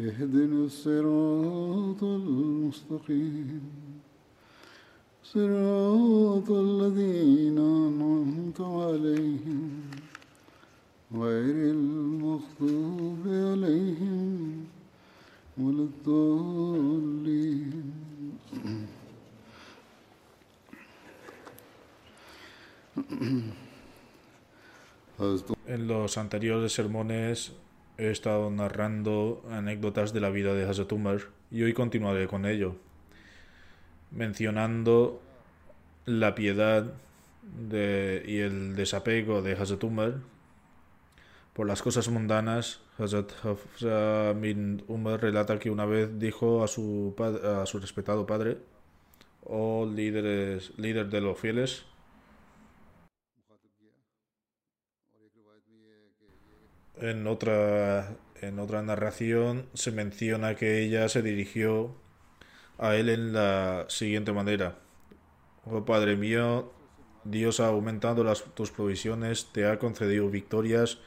اهدنا الصراط المستقيم صراط الذين أنعمت عليهم غير المغضوب عليهم ولا الضالين En los anteriores sermones he estado narrando anécdotas de la vida de Hazrat Umar y hoy continuaré con ello, mencionando la piedad de- y el desapego de Hazrat Umar por las cosas mundanas. Hazrat Umar relata que una vez dijo a su, pad- a su respetado padre, oh líderes, líder de los fieles, En otra, en otra narración se menciona que ella se dirigió a él en la siguiente manera. Oh Padre mío, Dios ha aumentado las, tus provisiones, te ha concedido victorias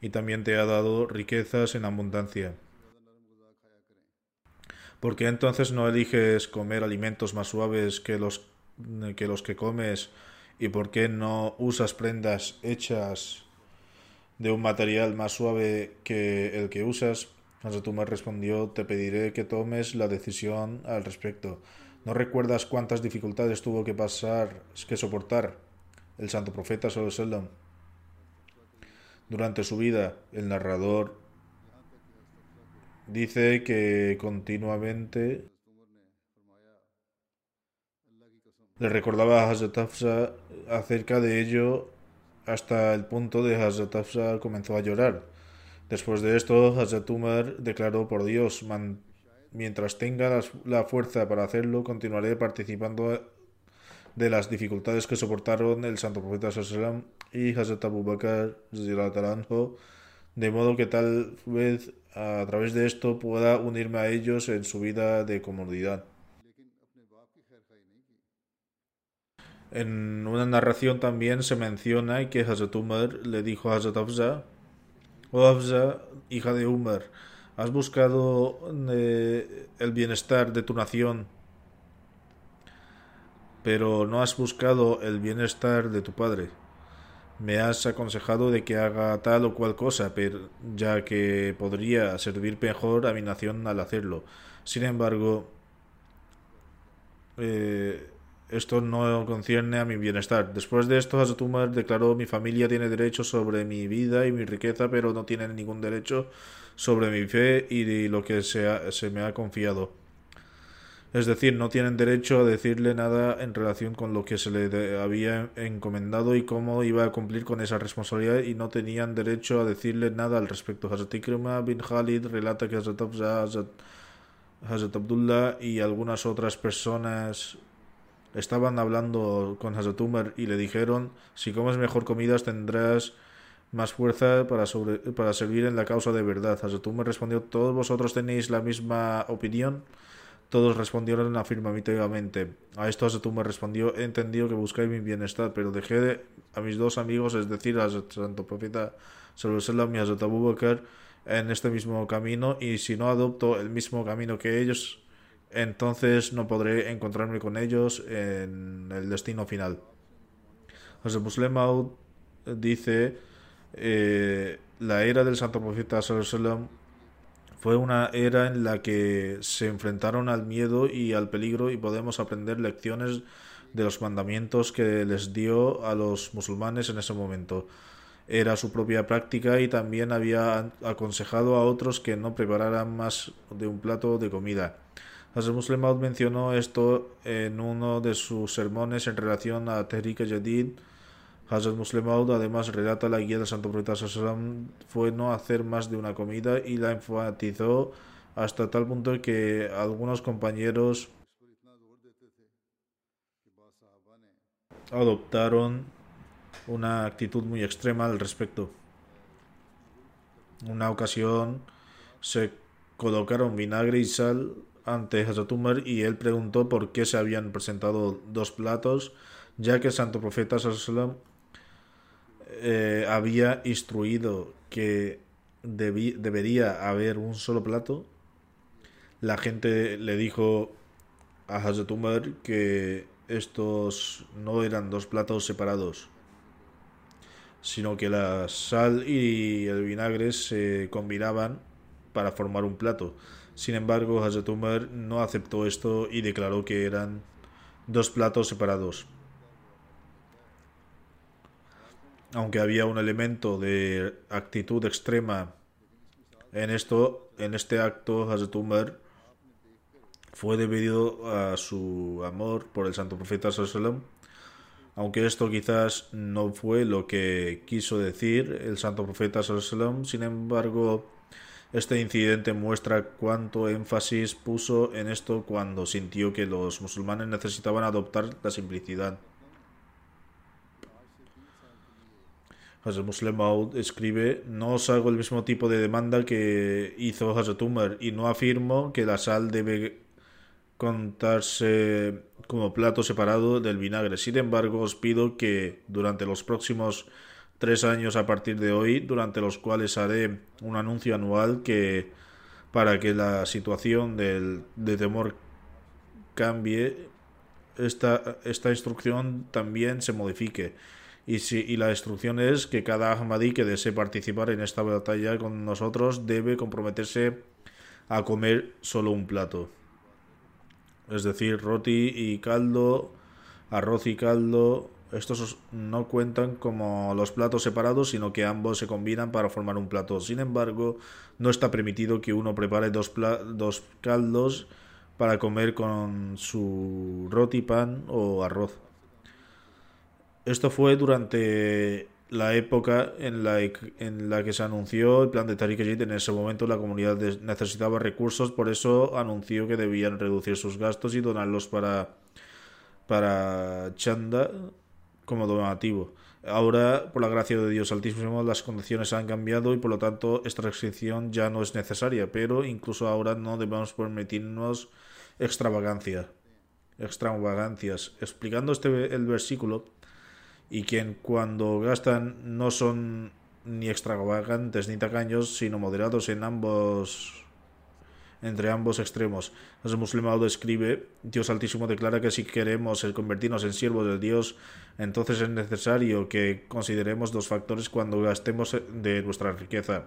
y también te ha dado riquezas en abundancia. ¿Por qué entonces no eliges comer alimentos más suaves que los que, los que comes? ¿Y por qué no usas prendas hechas de un material más suave que el que usas? Hazrat Umar respondió, te pediré que tomes la decisión al respecto. ¿No recuerdas cuántas dificultades tuvo que pasar, que soportar el santo profeta sallallahu? Durante su vida, el narrador dice que continuamente le recordaba a Hazrat acerca de ello hasta el punto de Hazrat comenzó a llorar. Después de esto, Hazrat Umar declaró por Dios, "Man- mientras tenga la fuerza para hacerlo, continuaré participando de las dificultades que soportaron el santo profeta wasallam y Hazrat Abu Bakr de modo que tal vez a través de esto pueda unirme a ellos en su vida de comodidad. En una narración también se menciona que Hazrat Umar le dijo a Hazrat Hafsa, Oh hija de Umar, ¿has buscado eh, el bienestar de tu nación, pero no has buscado el bienestar de tu padre? Me has aconsejado de que haga tal o cual cosa, pero ya que podría servir mejor a mi nación al hacerlo. Sin embargo, eh, esto no concierne a mi bienestar. Después de esto, Hazrat Umar declaró mi familia tiene derecho sobre mi vida y mi riqueza, pero no tiene ningún derecho sobre mi fe y lo que se, ha- se me ha confiado. Es decir, no tienen derecho a decirle nada en relación con lo que se le había encomendado y cómo iba a cumplir con esa responsabilidad y no tenían derecho a decirle nada al respecto. Hazrat Ikrima bin Khalid relata que Hazrat Abdullah y algunas otras personas estaban hablando con Hazrat Umar y le dijeron, si comes mejor comidas tendrás más fuerza para, sobre- para servir en la causa de verdad. Hazrat Umar respondió, ¿todos vosotros tenéis la misma opinión? Todos respondieron afirmativamente. A esto Hazrat Umar respondió, he entendido que buscáis mi bienestar, pero dejé de- a mis dos amigos, es decir, a Hazrat Santo Profeta Sallallahu y a Bakr, en este mismo camino, y si no adopto el mismo camino que ellos, entonces no podré encontrarme con ellos en el destino final. Muslim Maud dice, eh, la era del Santo Profeta Sallallahu Fue una era en la que se enfrentaron al miedo y al peligro y podemos aprender lecciones de los mandamientos que les dio a los musulmanes en ese momento. Era su propia práctica y también había aconsejado a otros que no prepararan más de un plato de comida. Hazrat Muslim mencionó esto en uno de sus sermones en relación a Tehrik Jadid. Hazrat Muslim además relata la guía del Santo Profeta fue no hacer más de una comida y la enfatizó hasta tal punto que algunos compañeros adoptaron una actitud muy extrema al respecto. Una ocasión se colocaron vinagre y sal ante Hazrat Umar y él preguntó por qué se habían presentado dos platos, ya que el santo profeta eh, había instruido que debería haber un solo plato. La gente le dijo a Hazrat Umar que estos no eran dos platos separados, sino que la sal y el vinagre se combinaban para formar un plato. Sin embargo, Hazrat no aceptó esto y declaró que eran dos platos separados. Aunque había un elemento de actitud extrema en esto, en este acto, Hazrat Umar fue debido a su amor por el santo profeta sallam aunque esto quizás no fue lo que quiso decir el santo profeta sallam sin embargo este incidente muestra cuánto énfasis puso en esto cuando sintió que los musulmanes necesitaban adoptar la simplicidad. Hazrat Muslim Maud escribe: No os hago el mismo tipo de demanda que hizo Hazrat Umar y no afirmo que la sal debe contarse como plato separado del vinagre. Sin embargo, os pido que durante los próximos tres años a partir de hoy, durante los cuales haré un anuncio anual que para que la situación del, de temor cambie, esta, esta instrucción también se modifique. Y, si, y la instrucción es que cada Ahmadi que desee participar en esta batalla con nosotros debe comprometerse a comer solo un plato es decir, roti y caldo, arroz y caldo. Estos no cuentan como los platos separados, sino que ambos se combinan para formar un plato. Sin embargo, no está permitido que uno prepare dos, dos caldos para comer con su roti, pan o arroz. Esto fue durante la época en la, la que se anunció el plan de Tariq En ese momento la comunidad necesitaba recursos, por eso anunció que debían reducir sus gastos y donarlos para, para Chanda como donativo. Ahora, por la gracia de Dios Altísimo, las condiciones han cambiado y por lo tanto esta restricción ya no es necesaria, pero incluso ahora no debemos permitirnos extravagancia, extravagancias. Explicando este el versículo, y quien cuando gastan no son ni extravagantes ni tacaños, sino moderados en ambos entre ambos extremos. El musulmán escribe, Dios Altísimo declara que si queremos convertirnos en siervos de Dios, entonces es necesario que consideremos dos factores cuando gastemos de nuestra riqueza.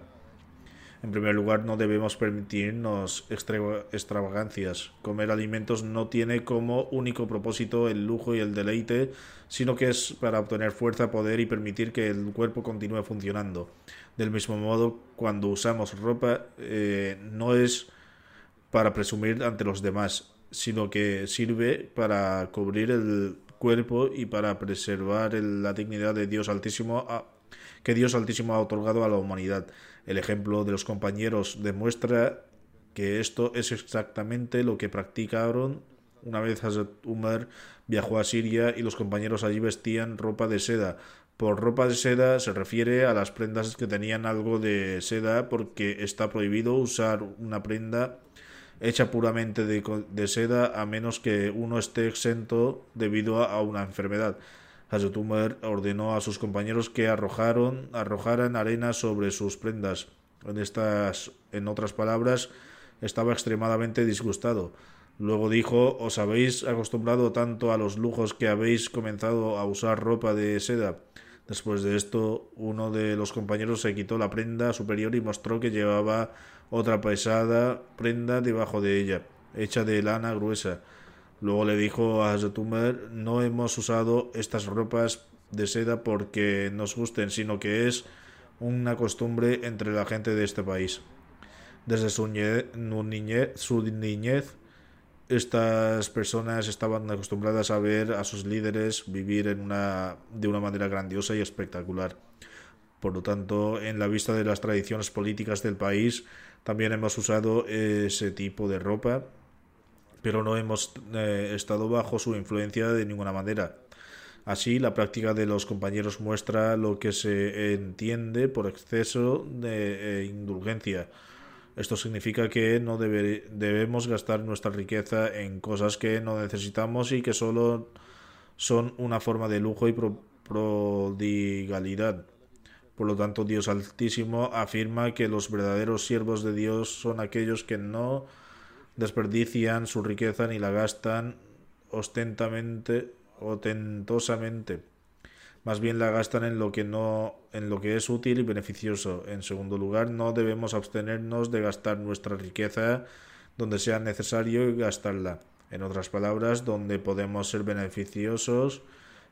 En primer lugar, no debemos permitirnos extravagancias. Comer alimentos no tiene como único propósito el lujo y el deleite, sino que es para obtener fuerza, poder y permitir que el cuerpo continúe funcionando. Del mismo modo, cuando usamos ropa, eh, no es para presumir ante los demás, sino que sirve para cubrir el cuerpo y para preservar la dignidad de Dios Altísimo que Dios Altísimo ha otorgado a la humanidad. El ejemplo de los compañeros demuestra que esto es exactamente lo que practicaron una vez Hazrat Umar viajó a Siria y los compañeros allí vestían ropa de seda. Por ropa de seda se refiere a las prendas que tenían algo de seda porque está prohibido usar una prenda hecha puramente de, seda a menos que uno esté exento debido a una enfermedad. Hazrat Umar ordenó a sus compañeros que arrojaron, arrojaran arena sobre sus prendas. En, estas, en otras palabras, estaba extremadamente disgustado. Luego dijo, os habéis acostumbrado tanto a los lujos que habéis comenzado a usar ropa de seda. Después de esto, uno de los compañeros se quitó la prenda superior y mostró que llevaba otra pesada prenda debajo de ella, hecha de lana gruesa. Luego le dijo a Hazrat no hemos usado estas ropas de seda porque nos gusten, sino que es una costumbre entre la gente de este país. Desde su niñez, su niñez estas personas estaban acostumbradas a ver a sus líderes vivir en una, de una manera grandiosa y espectacular. Por lo tanto, en la vista de las tradiciones políticas del país, también hemos usado ese tipo de ropa, pero no hemos eh, estado bajo su influencia de ninguna manera. Así, la práctica de los compañeros muestra lo que se entiende por exceso de eh, indulgencia esto significa que no debemos gastar nuestra riqueza en cosas que no necesitamos y que solo son una forma de lujo y prodigalidad. Por lo tanto, Dios Altísimo afirma que los verdaderos siervos de Dios son aquellos que no desperdician su riqueza ni la gastan ostentamente o tentosamente más bien la gastan en lo que no en lo que es útil y beneficioso. En segundo lugar, no debemos abstenernos de gastar nuestra riqueza donde sea necesario gastarla. En otras palabras, donde podemos ser beneficiosos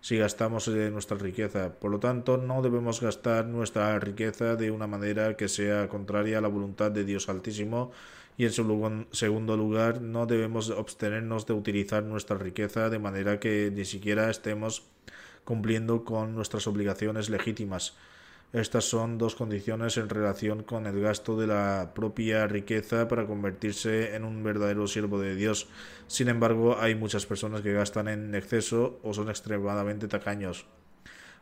si gastamos nuestra riqueza. Por lo tanto, no debemos gastar nuestra riqueza de una manera que sea contraria a la voluntad de Dios Altísimo. Y en segundo lugar, no debemos abstenernos de utilizar nuestra riqueza de manera que ni siquiera estemos cumpliendo con nuestras obligaciones legítimas. Estas son dos condiciones en relación con el gasto de la propia riqueza para convertirse en un verdadero siervo de Dios. Sin embargo, hay muchas personas que gastan en exceso o son extremadamente tacaños.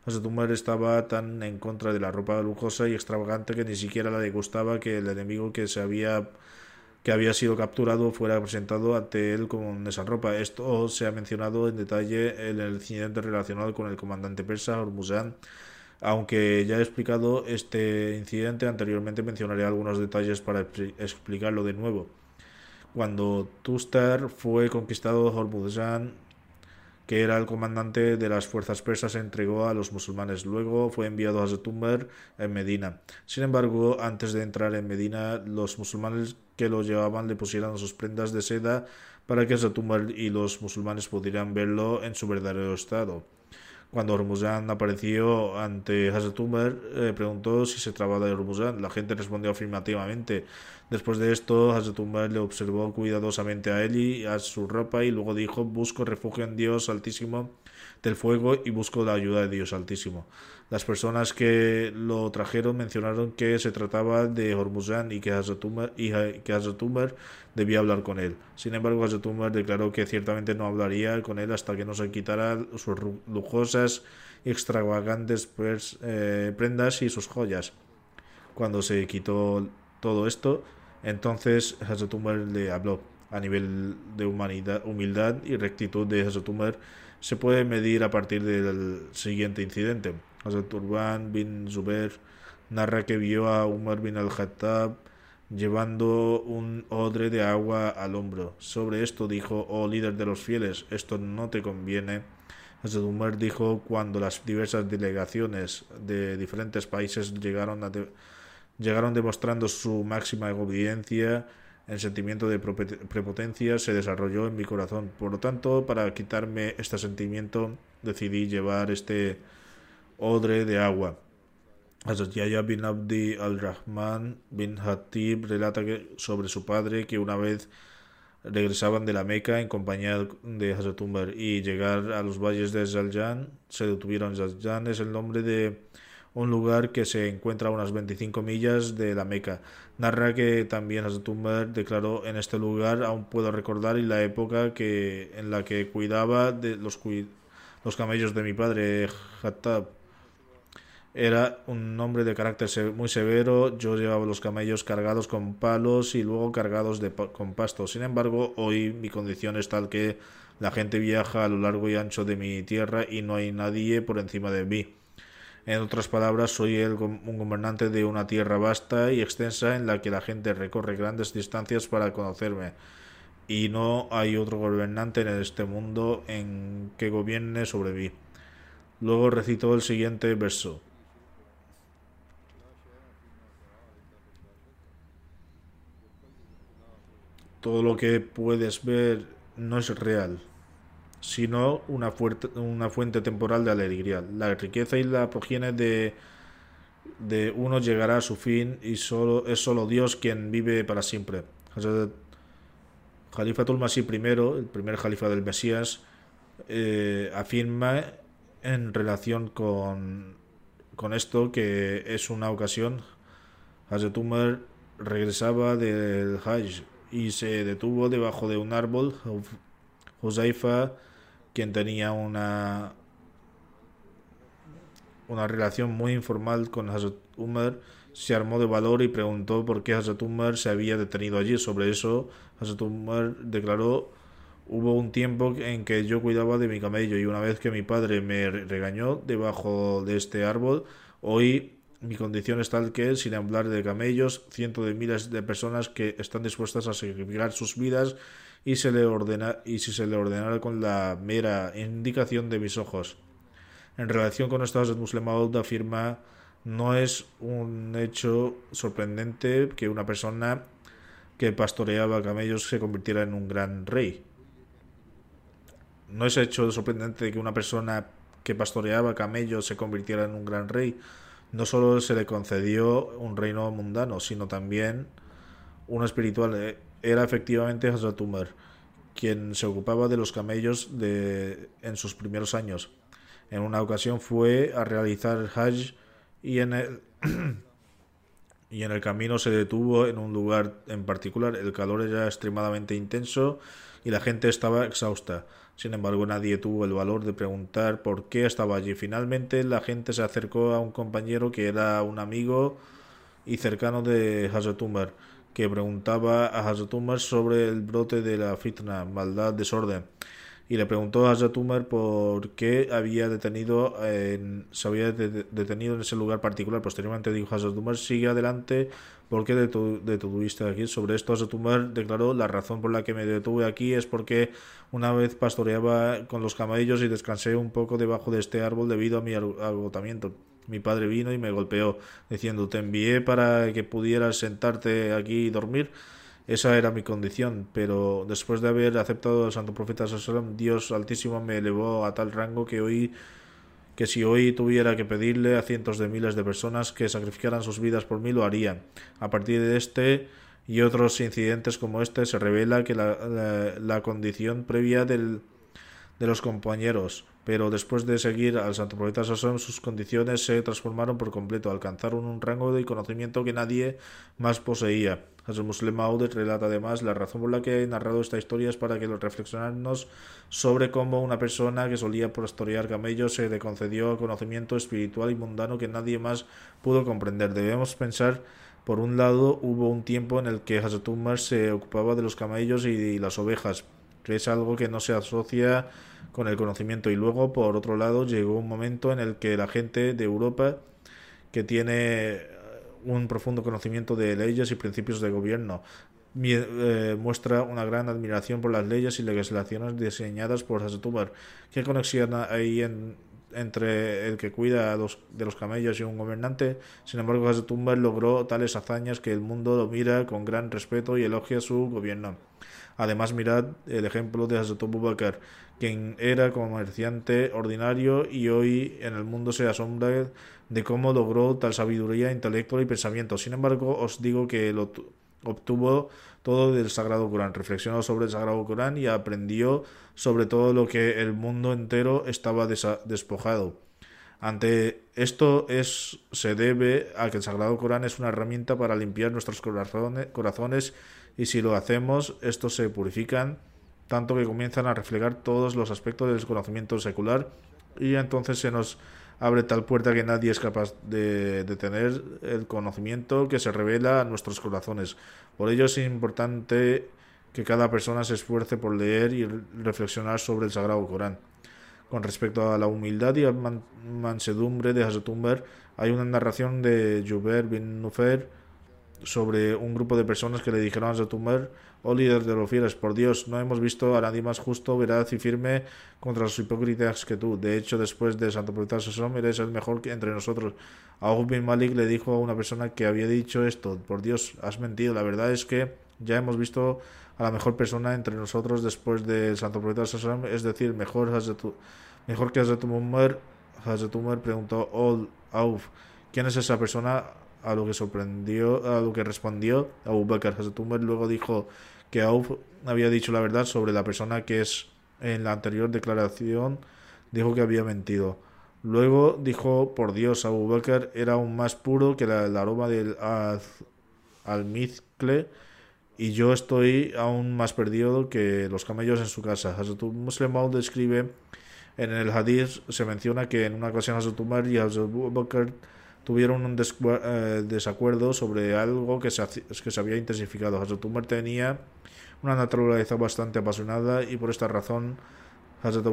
Asetumar estaba tan en contra de la ropa lujosa y extravagante que ni siquiera le gustaba que el enemigo que se había que había sido capturado fuera presentado ante él con esa ropa. Esto se ha mencionado en detalle en el incidente relacionado con el comandante persa Hormuzan. Aunque ya he explicado este incidente anteriormente, mencionaré algunos detalles para explicarlo de nuevo. Cuando Tustar fue conquistado, Hormuzan que era el comandante de las fuerzas persas, entregó a los musulmanes. Luego fue enviado a Zetumber en Medina. Sin embargo, antes de entrar en Medina, los musulmanes que lo llevaban le pusieron sus prendas de seda para que Zetumber y los musulmanes pudieran verlo en su verdadero estado. Cuando Hormuzan apareció ante Hazrat eh, preguntó si se trataba de Hormuzan. La gente respondió afirmativamente. Después de esto, Hazrat le observó cuidadosamente a él y a su ropa y luego dijo, busco refugio en Dios Altísimo del fuego y busco la ayuda de Dios Altísimo. Las personas que lo trajeron mencionaron que se trataba de Hormuzan y que que debía hablar con él. Sin embargo, Hazrat declaró que ciertamente no hablaría con él hasta que no se quitara sus lujosas y extravagantes eh, prendas y sus joyas. Cuando se quitó todo esto, entonces Hazrat le habló a nivel de humanidad, humildad y rectitud de Hazrat se puede medir a partir del siguiente incidente. Hazrat Urban bin Zubair narra que vio a Umar bin al-Khattab llevando un odre de agua al hombro. Sobre esto dijo, oh líder de los fieles, esto no te conviene. Hazrat Umar dijo cuando las diversas delegaciones de diferentes países llegaron, a llegaron demostrando su máxima obediencia el sentimiento de prepotencia se desarrolló en mi corazón. Por lo tanto, para quitarme este sentimiento, decidí llevar este odre de agua. Hazrat Yahya bin Abdi al-Rahman bin Hatib relata sobre su padre que una vez regresaban de la Meca en compañía de Hazrat Umar y llegar a los valles de Zaljan, se detuvieron. Zaljan es el nombre de un lugar que se encuentra a unas 25 millas de la Meca. Narra que también Hazrat declaró en este lugar aún puedo recordar y la época que en la que cuidaba de los, los camellos de mi padre Hattab. Era un hombre de carácter muy severo, yo llevaba los camellos cargados con palos y luego cargados de, con pasto. Sin embargo, hoy mi condición es tal que la gente viaja a lo largo y ancho de mi tierra y no hay nadie por encima de mí. En otras palabras, soy el, un gobernante de una tierra vasta y extensa en la que la gente recorre grandes distancias para conocerme. Y no hay otro gobernante en este mundo en que gobierne sobre mí. Luego recitó el siguiente verso. Todo lo que puedes ver no es real, sino una, una fuente temporal de alegría. La riqueza y la progenie de, de uno llegará a su fin y solo, es solo Dios quien vive para siempre. I, el primer califa del Mesías, eh, afirma en relación con, con esto que es una ocasión. Hazrat regresaba del Hajj y se detuvo debajo de un árbol. Huzaifa, quien tenía una una relación muy informal con Hazrat Umar, se armó de valor y preguntó por qué Hazrat Umar se había detenido allí. Sobre eso, Hazrat Umar declaró Hubo un tiempo en que yo cuidaba de mi camello y una vez que mi padre me regañó debajo de este árbol, hoy mi condición es tal que, sin hablar de camellos, cientos de miles de personas que están dispuestas a sacrificar sus vidas y, se le ordena, y si se le ordenara con la mera indicación de mis ojos. En relación con esto, Muslim afirma no es un hecho sorprendente que una persona que pastoreaba camellos se convirtiera en un gran rey. No es hecho sorprendente que una persona que pastoreaba camellos se convirtiera en un gran rey. No solo se le concedió un reino mundano, sino también uno espiritual. Era efectivamente Hazrat Umar, quien se ocupaba de los camellos de, en sus primeros años. En una ocasión fue a realizar Hajj y en el, y en el camino se detuvo en un lugar en particular. El calor era extremadamente intenso y la gente estaba exhausta. Sin embargo, nadie tuvo el valor de preguntar por qué estaba allí. Finalmente, la gente se acercó a un compañero que era un amigo y cercano de Hazrat Umar, que preguntaba a Hazrat Umar sobre el brote de la fitna, maldad, desorden y le preguntó a Hazrat Umar por qué había detenido en, se había detenido en ese lugar particular. Posteriormente dijo Hazrat Umar, sigue adelante, ¿por qué detuviste aquí? Sobre esto Hazrat Umar declaró, la razón por la que me detuve aquí es porque una vez pastoreaba con los camellos y descansé un poco debajo de este árbol debido a mi agotamiento. Mi padre vino y me golpeó, diciendo, te envié para que pudieras sentarte aquí y dormir. Esa era mi condición, pero después de haber aceptado al Santo Profeta Dios Altísimo me elevó a tal rango que hoy que si hoy tuviera que pedirle a cientos de miles de personas que sacrificaran sus vidas por mí, lo harían. A partir de este y otros incidentes como este se revela que la, la condición previa del de los compañeros, pero después de seguir al santo profeta Sasson, sus condiciones se transformaron por completo, alcanzaron un rango de conocimiento que nadie más poseía. El Muslim Audet relata además la razón por la que he narrado esta historia es para que lo reflexionarnos sobre cómo una persona que solía pastorear camellos se le concedió conocimiento espiritual y mundano que nadie más pudo comprender. Debemos pensar por un lado, hubo un tiempo en el que Hazrat se ocupaba de los camellos y las ovejas, que es algo que no se asocia con el conocimiento. Y luego, por otro lado, llegó un momento en el que la gente de Europa, que tiene un profundo conocimiento de leyes y principios de gobierno, eh, muestra una gran admiración por las leyes y legislaciones diseñadas por Umar. ¿Qué conexión hay entre el que cuida de los camellos y un gobernante? Sin embargo, Umar logró tales hazañas que el mundo lo mira con gran respeto y elogia su gobierno. Además, mirad el ejemplo de Hazrat Bakr, quien era comerciante ordinario y hoy en el mundo se asombra de cómo logró tal sabiduría intelectual y pensamiento. Sin embargo, os digo que lo obtuvo todo del Sagrado Corán, reflexionó sobre el Sagrado Corán y aprendió sobre todo lo que el mundo entero estaba despojado. Ante esto es, se debe a que el Sagrado Corán es una herramienta para limpiar nuestros corazones y si lo hacemos, estos se purifican tanto que comienzan a reflejar todos los aspectos del conocimiento secular y entonces se nos abre tal puerta que nadie es capaz de, de, tener el conocimiento que se revela a nuestros corazones. Por ello es importante que cada persona se esfuerce por leer y reflexionar sobre el Sagrado Corán. Con respecto a la humildad y mansedumbre de Hazrat hay una narración de Juber bin Nufer sobre un grupo de personas que le dijeron a Hazrat Umar, oh líder de los fieles, por Dios, no hemos visto a nadie más justo, veraz y firme contra los hipócritas que tú. De hecho, después de Santo Profeta Sallam, eres el mejor que entre nosotros. Abu bin Malik le dijo a una persona que había dicho esto, por Dios, has mentido. La verdad es que ya hemos visto a la mejor persona entre nosotros después de Santo Profeta Sallam, es decir, mejor, mejor que Hazrat Umar. Hazrat Umar preguntó, oh, Auf, ¿quién es esa persona? A lo que sorprendió, a lo que respondió Abu Bakr Hazrat luego dijo que Auf había dicho la verdad sobre la persona que es en la anterior declaración dijo que había mentido. Luego dijo, por Dios, Abu Bakr era aún más puro que el aroma del almizcle y yo estoy aún más perdido que los camellos en su casa. Hazrat Muslim describe en el hadith, se menciona que en una ocasión Hazrat Umar y Hazrat Bakr tuvieron un eh, desacuerdo sobre algo que se, que se había intensificado. Hazrat Umar tenía una naturaleza bastante apasionada y por esta razón Hazrat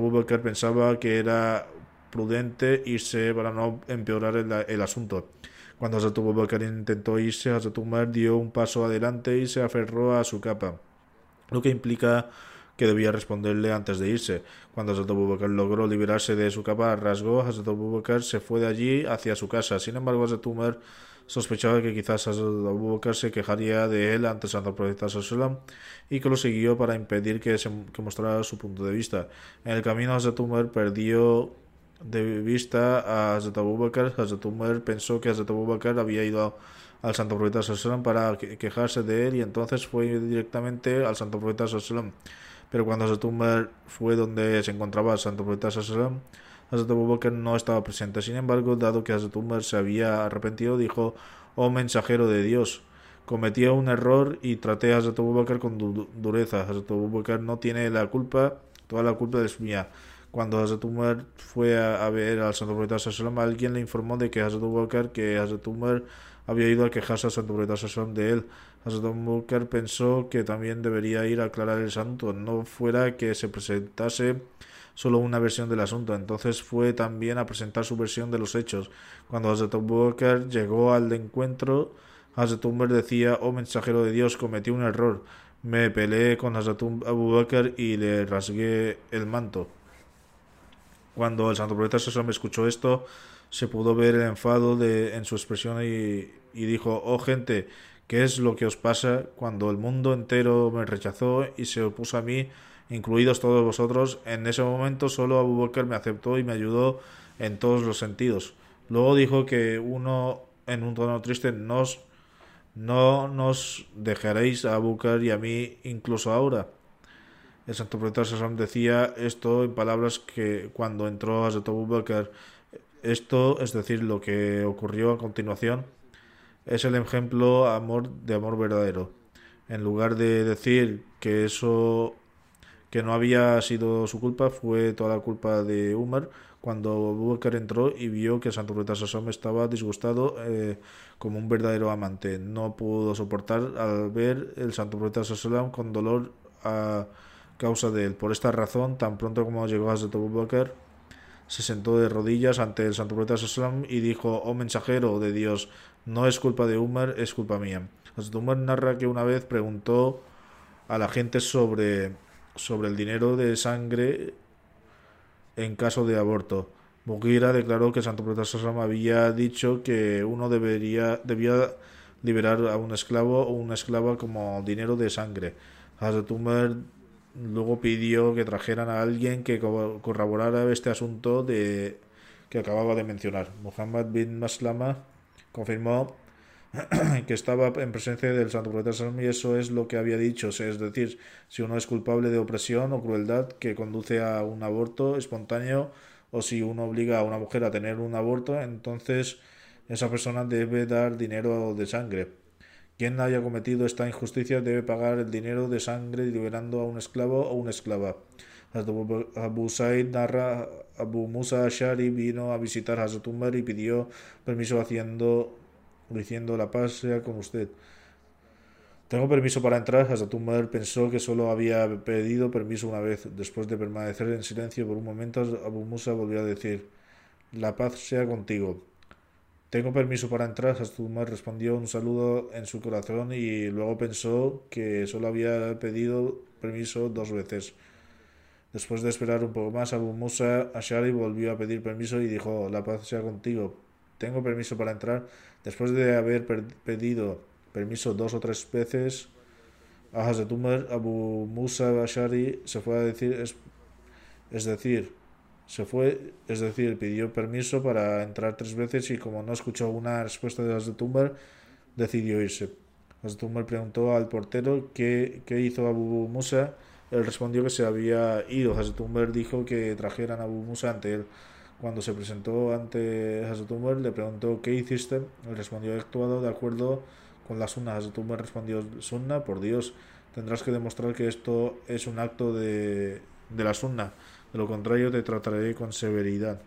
pensaba que era prudente irse para no empeorar el, el asunto. Cuando Hazrat intentó irse, Hazrat Umar dio un paso adelante y se aferró a su capa, lo que implica que debía responderle antes de irse. Cuando Hazrat Abu logró liberarse de su capa, rasgó, Hazrat Abu se fue de allí hacia su casa. Sin embargo, Hazrat sospechaba que quizás Hazrat Abu se quejaría de él ante Santo Profeta Sallam y que lo siguió para impedir que, se, mostrara su punto de vista. En el camino, Hazrat Umar perdió de vista a Hazrat Abu Bakr. Hazrat Umar pensó que Hazrat Abu había ido al Santo Profeta Sallam para quejarse de él y entonces fue directamente al Santo Profeta Sallam pero cuando Hazrat fue donde se encontraba Santo Profeta Sallam, Hazrat Abu no estaba presente. Sin embargo, dado que Hazrat se había arrepentido, dijo, oh mensajero de Dios, cometí un error y traté a Hazrat Abu con dureza. Hazrat Abu no tiene la culpa, toda la culpa es mía. Cuando Hazrat fue a, ver al Santo Profeta Sallam, alguien le informó de que Hazrat Abu que Hazrat había ido a quejarse a Santo Profeta Sallam de él. Hazrat pensó que también debería ir a aclarar el asunto, no fuera que se presentase solo una versión del asunto. Entonces fue también a presentar su versión de los hechos. Cuando Hazrat llegó al encuentro, Hazrat decía, oh mensajero de Dios, cometí un error. Me peleé con Hazrat Abu y le rasgué el manto. Cuando el santo profeta Sasam escuchó esto, se pudo ver el enfado de, en su expresión y dijo, oh gente, ¿Qué es lo que os pasa cuando el mundo entero me rechazó y se opuso a mí, incluidos todos vosotros? En ese momento solo Abu Bakr me aceptó y me ayudó en todos los sentidos. Luego dijo que uno, en un tono triste, nos, no nos dejaréis a Abu y a mí incluso ahora. El santo profeta Sassam decía esto en palabras que cuando entró a Abu Bakr, esto, es decir, lo que ocurrió a continuación, es el ejemplo amor de amor verdadero. En lugar de decir que eso que no había sido su culpa, fue toda la culpa de Umar cuando Abu entró y vio que Santo Profeta estaba disgustado eh, como un verdadero amante. No pudo soportar al ver el Santo Profeta con dolor a causa de él. Por esta razón, tan pronto como llegó a Santo Bakr, se sentó de rodillas ante el Santo Profeta y dijo, oh mensajero de Dios, no es culpa de Umar, es culpa mía. Umar narra que una vez preguntó a la gente sobre, sobre el dinero de sangre en caso de aborto. Mugira declaró que Santo Profeta había dicho que uno debería, debía liberar a un esclavo o una esclava como dinero de sangre. Hazrat luego pidió que trajeran a alguien que corroborara este asunto de que acababa de mencionar. Muhammad bin Maslama confirmó que estaba en presencia del Santo Profeta y eso es lo que había dicho, es decir, si uno es culpable de opresión o crueldad que conduce a un aborto espontáneo o si uno obliga a una mujer a tener un aborto, entonces esa persona debe dar dinero de sangre. Quien haya cometido esta injusticia debe pagar el dinero de sangre liberando a un esclavo o una esclava. Abu Said narra, Abu Musa Ashari vino a visitar a Hazrat Umar y pidió permiso haciendo, diciendo la paz sea con usted. Tengo permiso para entrar. Hazrat Umar pensó que solo había pedido permiso una vez. Después de permanecer en silencio por un momento, Abu Musa volvió a decir, la paz sea contigo. tengo permiso para entrar. Umar respondió un saludo en su corazón y luego pensó que solo había pedido permiso dos veces. Después de esperar un poco más, Abu Musa Ashari volvió a pedir permiso y dijo, la paz sea contigo. Tengo permiso para entrar. Después de haber pedido permiso dos o tres veces, a Hazrat Umar, Abu Musa Ashari se fue a decir, es, decir, se fue, es decir, pidió permiso para entrar tres veces y como no escuchó una respuesta de las de decidió irse. Las preguntó al portero qué, qué, hizo Abu Musa. Él respondió que se había ido. Hazrat dijo que trajeran a Abu Musa ante él. Cuando se presentó ante Hazrat le preguntó ¿qué hiciste? Él respondió he actuado de acuerdo con la sunna. Hazrat respondió sunna, por Dios, tendrás que demostrar que esto es un acto de, de la sunna. De lo contrario, te trataré con severidad.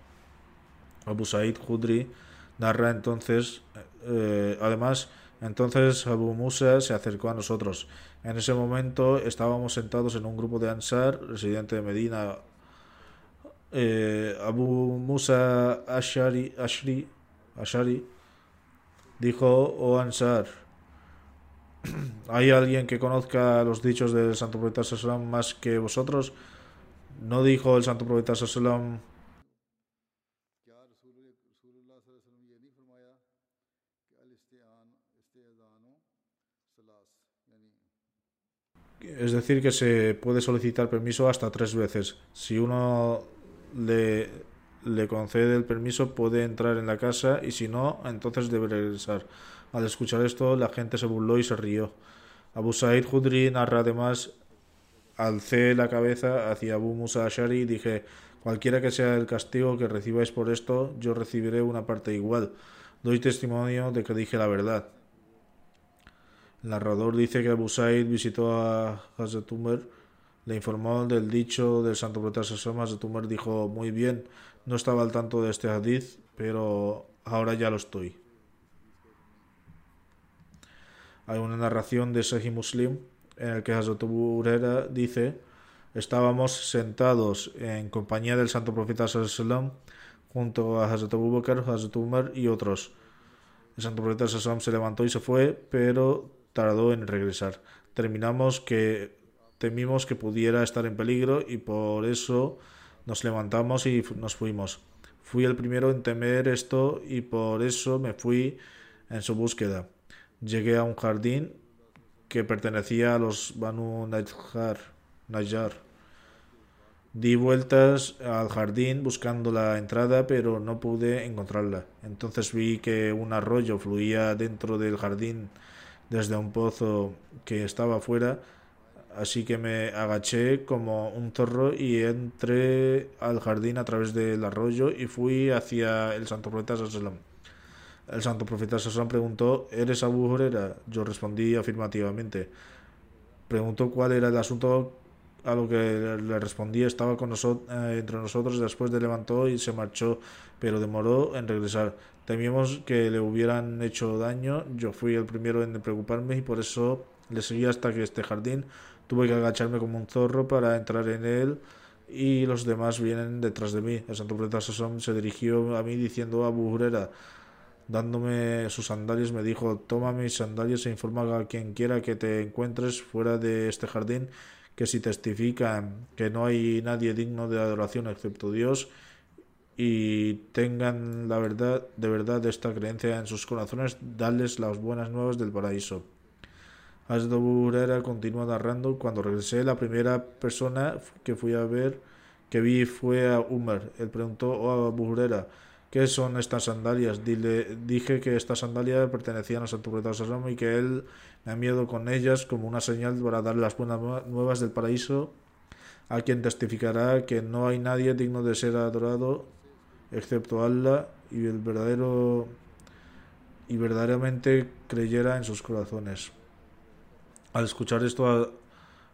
Abu Said Khudri narra entonces, eh, además, entonces Abu Musa se acercó a nosotros. En ese momento estábamos sentados en un grupo de Ansar, residente de Medina. Eh, Abu Musa Ashari, Ashri, Ashari dijo, oh Ansar, ¿hay alguien que conozca los dichos del Santo Profeta más que vosotros? ¿No dijo el santo profeta Sallam Es decir, que se puede solicitar permiso hasta tres veces. Si uno le, concede el permiso, puede entrar en la casa y si no, entonces debe regresar. Al escuchar esto, la gente se burló y se rió. Abu Sa'id Khudri narra además alcé la cabeza hacia Abu Musa Ashari y dije, cualquiera que sea el castigo que recibáis por esto, yo recibiré una parte igual. Doy testimonio de que dije la verdad. El narrador dice que Abu Said visitó a Hazrat Umar, le informó del dicho del santo profeta Hazrat Umar dijo, muy bien, no estaba al tanto de este hadith, pero ahora ya lo estoy. Hay una narración de Sahih Muslim en el que Hazrat Urera dice, estábamos sentados en compañía del santo profeta sallam junto a Hazrat Abu Bakr, Hazrat Umar y otros. El santo profeta se levantó y se fue, pero en regresar. Terminamos que temimos que pudiera estar en peligro y por eso nos levantamos y nos fuimos. Fui el primero en temer esto y por eso me fui en su búsqueda. Llegué a un jardín que pertenecía a los Banu Najjar. Di vueltas al jardín buscando la entrada, pero no pude encontrarla. Entonces vi que un arroyo fluía dentro del jardín desde un pozo que estaba afuera, así que me agaché como un zorro y entré al jardín a través del arroyo y fui hacia el Santo Profeta el santo profeta Sassón preguntó, ¿eres Abu Huraira? Yo respondí afirmativamente. Preguntó cuál era el asunto, a lo que le respondí, estaba con nosotros, eh, entre nosotros, después de levantó y se marchó, pero demoró en regresar. Temíamos que le hubieran hecho daño, yo fui el primero en preocuparme y por eso le seguí hasta que este jardín tuve que agacharme como un zorro para entrar en él y los demás vienen detrás de mí. El santo profeta Sassón se dirigió a mí diciendo, Huraira, dándome sus sandalias, me dijo, toma mis sandalias e informa a quien quiera que te encuentres fuera de este jardín, que si testifican que no hay nadie digno de adoración excepto Dios, y tengan la verdad, de verdad, esta creencia en sus corazones, darles las buenas nuevas del paraíso. Asdo continúa narrando, cuando regresé, la primera persona que fui a ver, que vi fue a Umar. Él preguntó, oh Abu ¿Qué son estas sandalias? Dile, dije que estas sandalias pertenecían a Santo y que él me ha enviado con ellas como una señal para dar las buenas nuevas del paraíso a quien testificará que no hay nadie digno de ser adorado excepto Allah y el verdadero y verdaderamente creyera en sus corazones. Al escuchar esto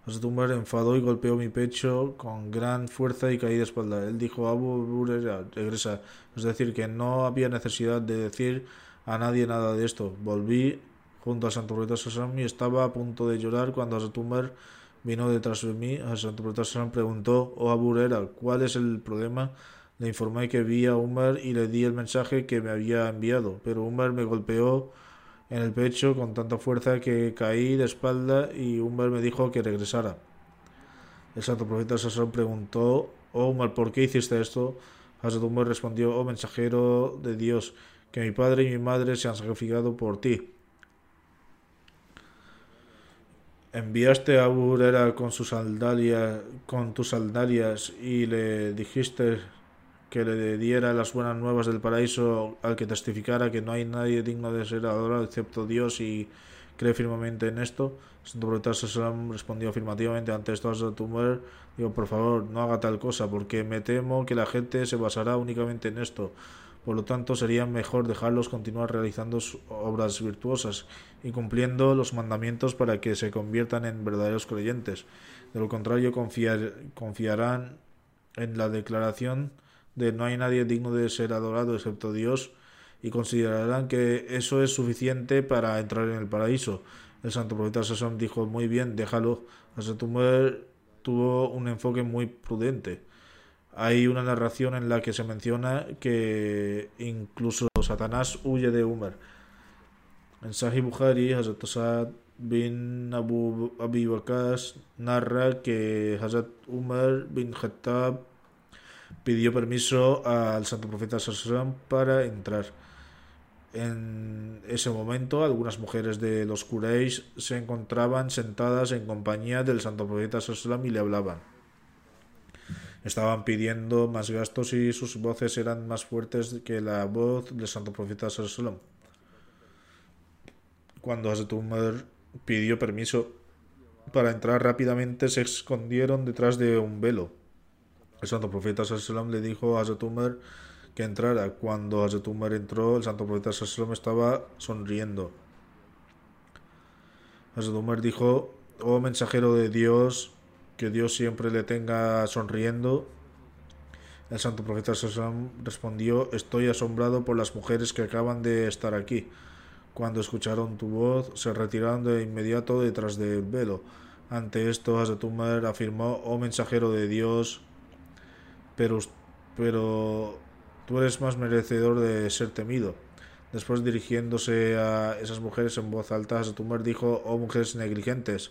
Astumbar enfadó y golpeó mi pecho con gran fuerza y caí de espalda. Él dijo, Abu regresa. Es decir, que no había necesidad de decir a nadie nada de esto. Volví junto a Santo Sasam y estaba a punto de llorar cuando Astumbar vino detrás de mí. A Santo Sasam preguntó, oh Abu ¿cuál es el problema? Le informé que vi a Umar y le di el mensaje que me había enviado, pero Umar me golpeó en el pecho con tanta fuerza que caí de espalda y Umar me dijo que regresara. El santo profeta Sassón preguntó, oh Umar, ¿por qué hiciste esto? Hazrat respondió, oh mensajero de Dios, que mi padre y mi madre se han sacrificado por ti. enviaste a Burera con sus sandalias, con tus sandalias y le dijiste que le diera las buenas nuevas del paraíso al que testificara que no hay nadie digno de ser adorado excepto Dios y cree firmemente en esto. Santo Profeta Sassalam respondió afirmativamente ante esto a tu. Digo, por favor, no haga tal cosa, porque me temo que la gente se basará únicamente en esto. Por lo tanto, sería mejor dejarlos continuar realizando obras virtuosas y cumpliendo los mandamientos para que se conviertan en verdaderos creyentes. De lo contrario, confiarán en la declaración de no hay nadie digno de ser adorado excepto Dios y considerarán que eso es suficiente para entrar en el paraíso. El santo profeta Sasson dijo muy bien, déjalo. Hasta tu tuvo un enfoque muy prudente. Hay una narración en la que se menciona que incluso Satanás huye de Umar. En Sahih Bukhari, Hazrat Asad bin Abu Abi narra que Hazrat Umar bin Khattab pidió permiso al santo profeta Sallam para entrar. En ese momento, algunas mujeres de los Quraysh se encontraban sentadas en compañía del santo profeta Sallam y le hablaban. Estaban pidiendo más gastos y sus voces eran más fuertes que la voz del santo profeta Sallam. Cuando Hazrat Umar pidió permiso para entrar rápidamente, se escondieron detrás de un velo el santo profeta le dijo a Hazrat que entrara. Cuando Hazrat entró, el santo profeta estaba sonriendo. Hazrat dijo, oh mensajero de Dios, que Dios siempre le tenga sonriendo. El santo profeta Sallam respondió, estoy asombrado por las mujeres que acaban de estar aquí. Cuando escucharon tu voz, se retiraron de inmediato detrás del velo. Ante esto, Hazrat afirmó, oh mensajero de Dios, pero, pero tú eres más merecedor de ser temido. Después dirigiéndose a esas mujeres en voz alta, dijo, oh mujeres negligentes,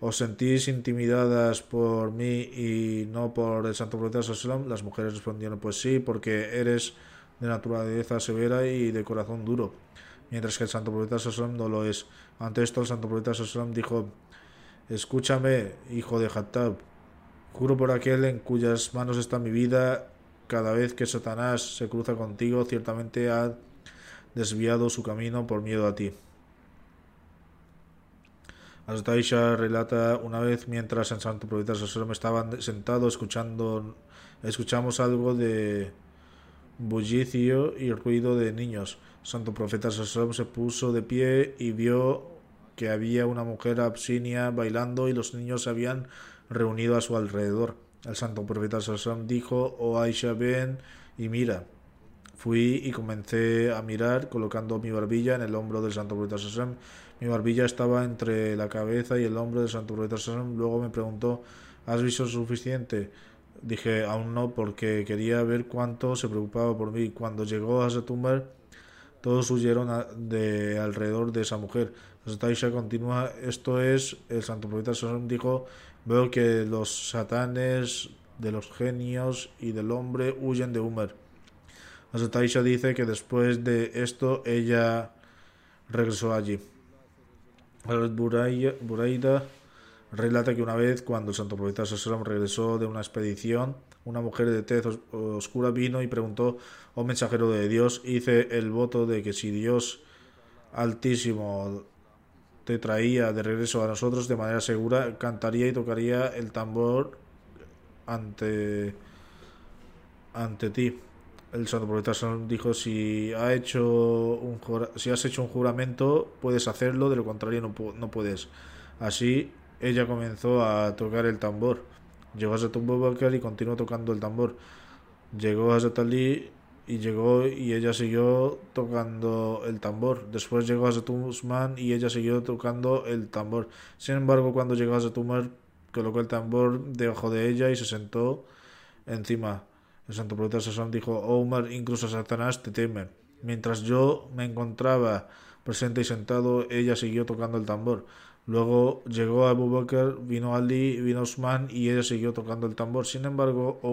¿os sentís intimidadas por mí y no por el Santo Profeta Sallam? Las mujeres respondieron, pues sí, porque eres de naturaleza severa y de corazón duro, mientras que el Santo Profeta Sallam no lo es. Ante esto el Santo Profeta dijo, escúchame, hijo de Hattab, Juro por aquel en cuyas manos está mi vida, cada vez que Satanás se cruza contigo, ciertamente ha desviado su camino por miedo a ti. Astaisha relata una vez mientras en Santo Profeta Salom estaban sentados escuchando, escuchamos algo de bullicio y ruido de niños. Santo Profeta Salom se puso de pie y vio que había una mujer absinia bailando y los niños habían reunido a su alrededor. El santo profeta Sassam dijo, oh Aisha, ven y mira. Fui y comencé a mirar colocando mi barbilla en el hombro del santo profeta Sassam. Mi barbilla estaba entre la cabeza y el hombro del santo profeta Sassam. Luego me preguntó, ¿has visto suficiente? Dije, aún no, porque quería ver cuánto se preocupaba por mí. Cuando llegó a tumba todos huyeron de alrededor de esa mujer. Aisha continúa, esto es, el santo profeta Sassam dijo, Veo que los satanes de los genios y del hombre huyen de Umar. Taisha dice que después de esto ella regresó allí. Buraida relata que una vez cuando el santo profeta Sallam regresó de una expedición, una mujer de tez oscura vino y preguntó, oh mensajero de Dios, hice el voto de que si Dios altísimo te traía de regreso a nosotros de manera segura, cantaría y tocaría el tambor ante, ante ti. El santo profeta dijo, si, ha hecho un, si has hecho un juramento, puedes hacerlo, de lo contrario no, no puedes. Así ella comenzó a tocar el tambor. Llegó a Zatumbo y continuó tocando el tambor. Llegó a Zatali y llegó y ella siguió tocando el tambor. Después llegó Zatumman y ella siguió tocando el tambor. Sin embargo, cuando llegó Zatumar, colocó el tambor debajo de ella y se sentó encima. El santo profeta Sasam dijo, oh Umar, incluso Satanás te teme. Mientras yo me encontraba presente y sentado, ella siguió tocando el tambor. Luego llegó Abu Bakr, vino Ali, vino Usman y ella siguió tocando el tambor. Sin embargo, oh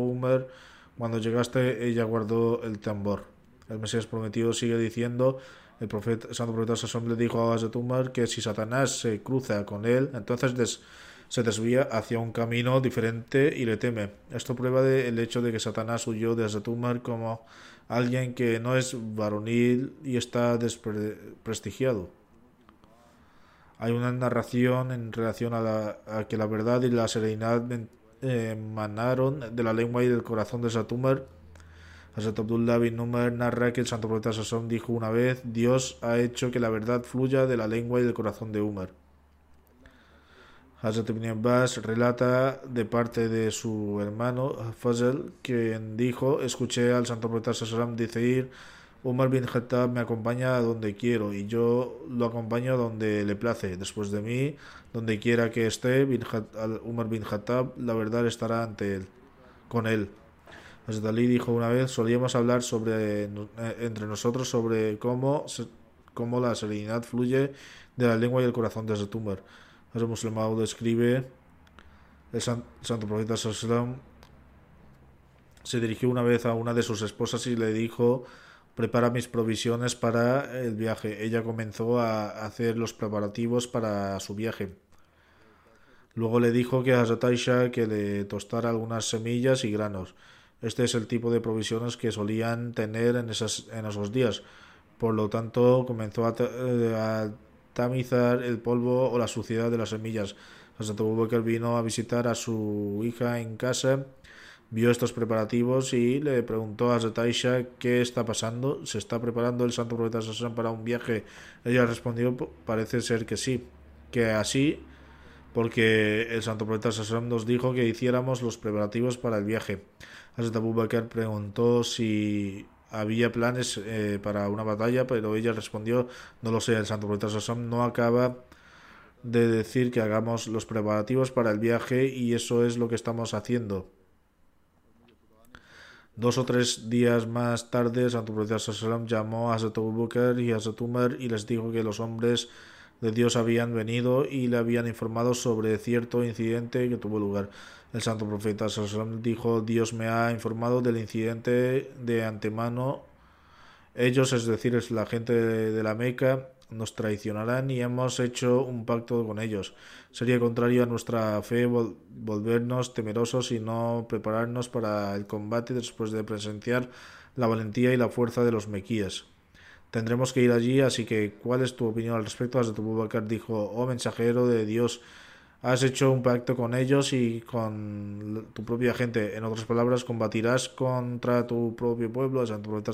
cuando llegaste, ella guardó el tambor. El Mesías prometido sigue diciendo, el profeta, santo profeta Sasam le dijo a Hazrat Umar que si Satanás se cruza con él, entonces se desvía hacia un camino diferente y le teme. Esto prueba de, el hecho de que Satanás huyó de Hazrat Umar como alguien que no es varonil y está desprestigiado. Hay una narración en relación a, la, a, que la verdad y la serenidad emanaron de la lengua y del corazón de Satumar. Hazrat Abdullah bin Umar narra que el santo profeta Sasson dijo una vez: Dios ha hecho que la verdad fluya de la lengua y del corazón de Umar. Hazrat ibn Abbas relata de parte de su hermano Fazl, quien dijo, escuché al santo profeta Sallam decir, Umar bin Khattab me acompaña a donde quiero y yo lo acompaño donde le place. Después de mí, donde quiera que esté, bin Umar bin Khattab, la verdad estará ante él, con él. Ali dijo una vez, solíamos hablar sobre, entre nosotros sobre cómo, cómo la serenidad fluye de la lengua y el corazón de Umar. El musulmán describe el santo profeta Sallam se dirigió una vez a una de sus esposas y le dijo prepara mis provisiones para el viaje. Ella comenzó a hacer los preparativos para su viaje. Luego le dijo que a Zataisha que le tostara algunas semillas y granos. Este es el tipo de provisiones que solían tener en, esas, en esos días. Por lo tanto, comenzó a, a tamizar el polvo o la suciedad de las semillas. Santo Abubakar vino a visitar a su hija en casa, vio estos preparativos y le preguntó a Zataisha qué está pasando, se está preparando el santo profeta Sassan para un viaje. Ella respondió, parece ser que sí, que así, porque el santo profeta Sassan nos dijo que hiciéramos los preparativos para el viaje. Hazrat Abubakar preguntó si había planes eh, para una batalla, pero ella respondió, no lo sé, el santo profeta Sassam no acaba de decir que hagamos los preparativos para el viaje y eso es lo que estamos haciendo. Dos o tres días más tarde, santo profeta Sassam llamó a Hazrat y a Hazrat y les dijo que los hombres de Dios habían venido y le habían informado sobre cierto incidente que tuvo lugar. El santo profeta dijo, Dios me ha informado del incidente de antemano. Ellos, es decir, es la gente de la Meca, nos traicionarán y hemos hecho un pacto con ellos. Sería contrario a nuestra fe volvernos temerosos y no prepararnos para el combate después de presenciar la valentía y la fuerza de los mequíes. Tendremos que ir allí, así que ¿cuál es tu opinión al respecto? Hazrat Bakr dijo, oh mensajero de Dios, has hecho un pacto con ellos y con tu propia gente. En otras palabras, combatirás contra tu propio pueblo. Santo profeta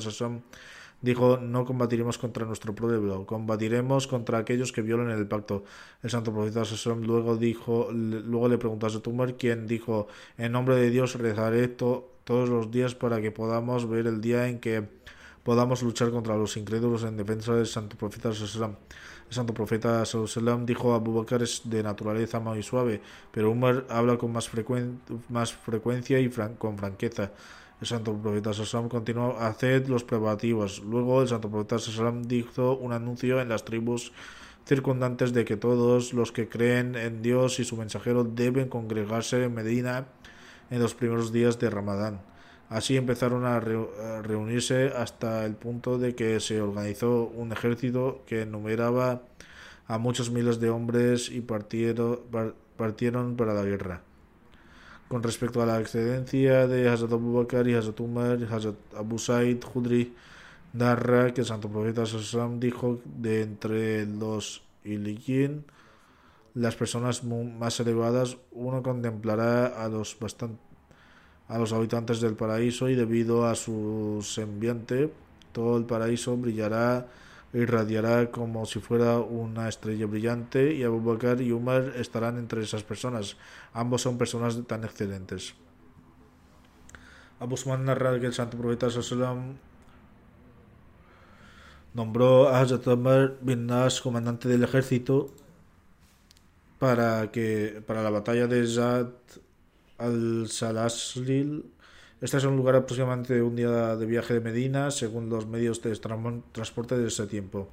dijo, no combatiremos contra nuestro pueblo, combatiremos contra aquellos que violen el pacto. El santo profeta Sassam luego dijo, luego le preguntó a Satumar, quien dijo, en nombre de Dios rezaré todos los días para que podamos ver el día en que podamos luchar contra los incrédulos en defensa del santo profeta Sassam. El santo profeta Sallallahu dijo a Abu Bakr es de naturaleza muy suave, pero Umar habla con más, más frecuencia y con franqueza. El santo profeta Sallallahu continuó, haced los preparativos. Luego el santo profeta Sallallahu dijo un anuncio en las tribus circundantes de que todos los que creen en Dios y su mensajero deben congregarse en Medina en los primeros días de Ramadán. Así empezaron a, reunirse hasta el punto de que se organizó un ejército que enumeraba a muchos miles de hombres y partieron para la guerra. Con respecto a la excedencia de Hazrat Abu Bakr y Hazrat Umar, Hazrat Abu Said Khudri narra que el santo profeta Sassam dijo de entre los iliyin, las personas más elevadas, uno contemplará a los a los habitantes del paraíso y debido a su sembiante todo el paraíso brillará irradiará como si fuera una estrella brillante y Abu Bakr y Umar estarán entre esas personas. Ambos son personas tan excelentes. Abu Usman narra que el santo profeta nombró a Hazrat Umar bin Nas comandante del ejército para que para la batalla de Zat al-Salasil, Este es un lugar aproximadamente un día de viaje de Medina, según los medios de transporte de ese tiempo.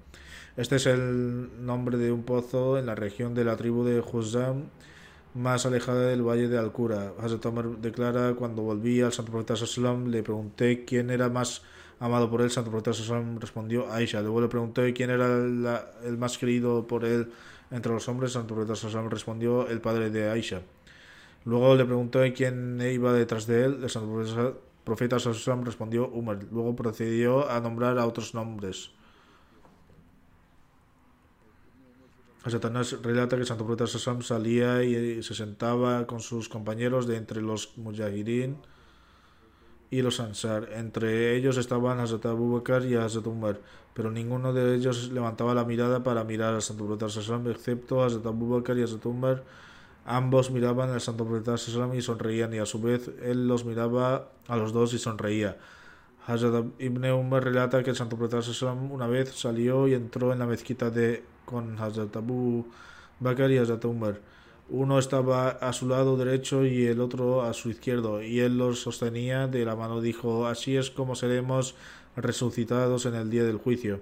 Este es el nombre de un pozo en la región de la tribu de Huzam, más alejada del valle de Al-Qura. Hazrat Omar declara, cuando volví al Santo Profeta le pregunté quién era más amado por él. Santo Profeta Sallam respondió Aisha. Luego le pregunté quién era el más querido por él entre los hombres. Santo Profeta Sallam respondió el padre de Aisha. Luego le pregunté quién iba detrás de él. El Profeta Sallam respondió Umar. Luego procedió a nombrar a otros nombres. Satanás relata que Santo Profeta Sassam salía y se sentaba con sus compañeros de entre los Mujahirin y los Ansar. Entre ellos estaban Hazrat y Hazrat pero ninguno de ellos levantaba la mirada para mirar al Santo Profeta Sassam, excepto Hazrat Abu y Hazrat Umar. Ambos miraban al Santo Profeta y sonreían, y a su vez él los miraba a los dos y sonreía. Hazrat Ibn Umar relata que el Santo Profeta una vez salió y entró en la mezquita de con Hazrat Abu Bakr y Hazrat Umar. Uno estaba a su lado derecho y el otro a su izquierdo, y él los sostenía de la mano. Dijo: Así es como seremos resucitados en el día del juicio.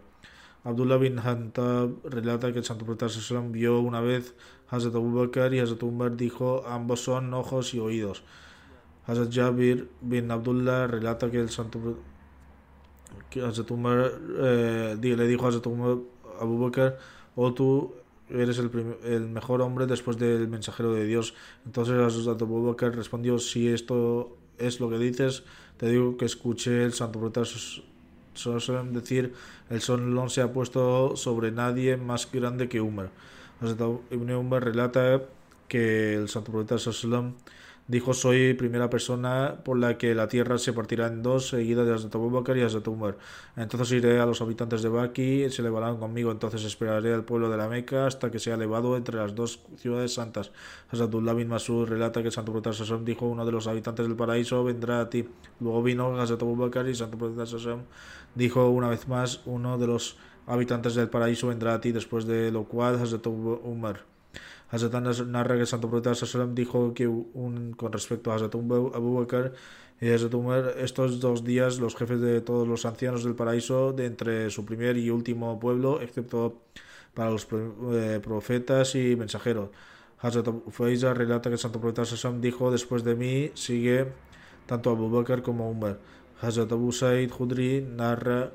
Abdullah bin Hantab relata que el Santo Profeta vio una vez Hazrat Abu Bakr y Hazrat Umar dijo: Ambos son ojos y oídos. Hazrat Jabir bin Abdullah relata que el Santo que Hazrat eh, le dijo a Hazrat Umar Abu Bakr o tú eres el, el, mejor hombre después del mensajero de Dios. Entonces Abu Bakr respondió, si esto es lo que dices, te digo que escuché el santo profeta decir, el sol se ha puesto sobre nadie más grande que Umar. Ibn Umar relata que el santo profeta Dijo, soy primera persona por la que la tierra se partirá en dos, seguida de Hazrat Abu Bakr y Hazrat Umar. Entonces iré a los habitantes de Baki, y se elevarán conmigo, entonces esperaré al pueblo de la Meca hasta que sea elevado entre las dos ciudades santas. Hazratullah bin Masud relata que el Santo Profeta Sassam dijo, uno de los habitantes del paraíso vendrá a ti. Luego vino Hazrat Abu Bakr y Santo Profeta Sassam dijo una vez más, uno de los habitantes del paraíso vendrá a ti, después de lo cual Hazrat Umar. Hazrat narra que el santo profeta Sallam dijo que un, con respecto a Hazrat Abu Bakr y Hazrat Umar, estos dos días los jefes de todos los ancianos del paraíso, de entre su primer y último pueblo, excepto para los eh, profetas y mensajeros. Hazrat Faiza relata que el santo profeta Sallam dijo, después de mí sigue tanto Abu Bakr como Umar. Hazrat Abu Said Khudri narra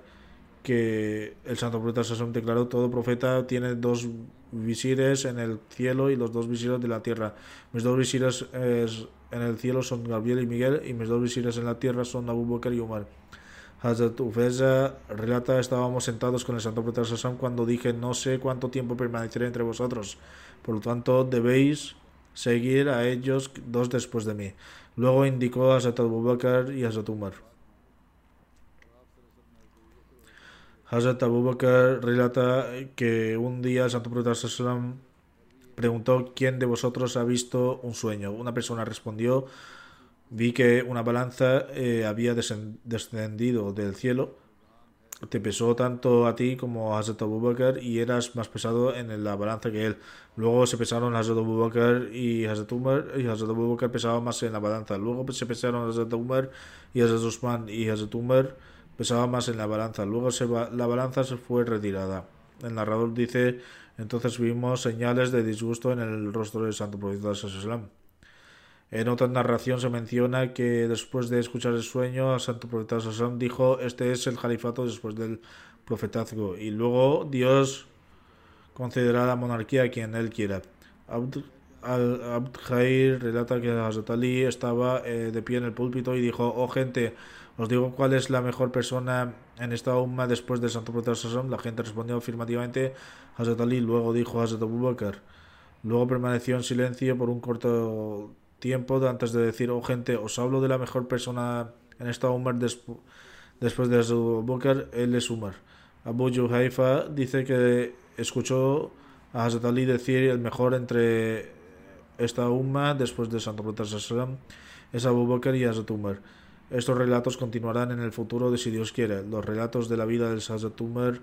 que el santo profeta Sassam declaró todo profeta tiene dos visires en el cielo y los dos visires de la tierra. Mis dos visires en el cielo son Gabriel y Miguel y mis dos visires en la tierra son Abu Bakr y Umar. Hazrat Ufeza relata estábamos sentados con el santo profeta Sassam cuando dije no sé cuánto tiempo permaneceré entre vosotros. Por lo tanto debéis seguir a ellos dos después de mí. Luego indicó a Hazrat Abu Bakr y Hazrat Umar. Hazrat Abu Bakr relata que un día el Santo Profeta preguntó quién de vosotros ha visto un sueño. Una persona respondió, vi que una balanza eh, había descendido del cielo, te pesó tanto a ti como a Hazrat Abu Bakr y eras más pesado en la balanza que él. Luego se pesaron Hazrat Abu Bakr y Hazrat Umar y Hazrat Abu Bakr pesaba más en la balanza. Luego se pesaron Hazrat Umar y Hazrat Usman y Hazrat Umar pesaba más en la balanza. Luego se la balanza se fue retirada. El narrador dice, entonces vimos señales de disgusto en el rostro del santo profeta Islam. En otra narración se menciona que después de escuchar el sueño, el santo profeta Islam dijo, este es el califato después del profetazgo, y luego Dios concederá la monarquía a quien él quiera. Abd al-Abd relata que Hazrat Ali estaba eh, de pie en el púlpito y dijo, oh gente, os digo cuál es la mejor persona en esta umma después del Santo Profeta Sassam. La gente respondió afirmativamente Hazrat Ali, luego dijo Hazrat Abu Bakr. Luego permaneció en silencio por un corto tiempo antes de decir, oh gente, os hablo de la mejor persona en esta umma después de Abu Bakr, él es Umar. Abu Juhaifa dice que escuchó a Hazrat Ali decir el mejor entre esta umma después del Santo Profeta Sassam es Abu Bakr y Hazrat Umar. Estos relatos continuarán en el futuro de si Dios quiere. Los relatos de la vida del Sazatumber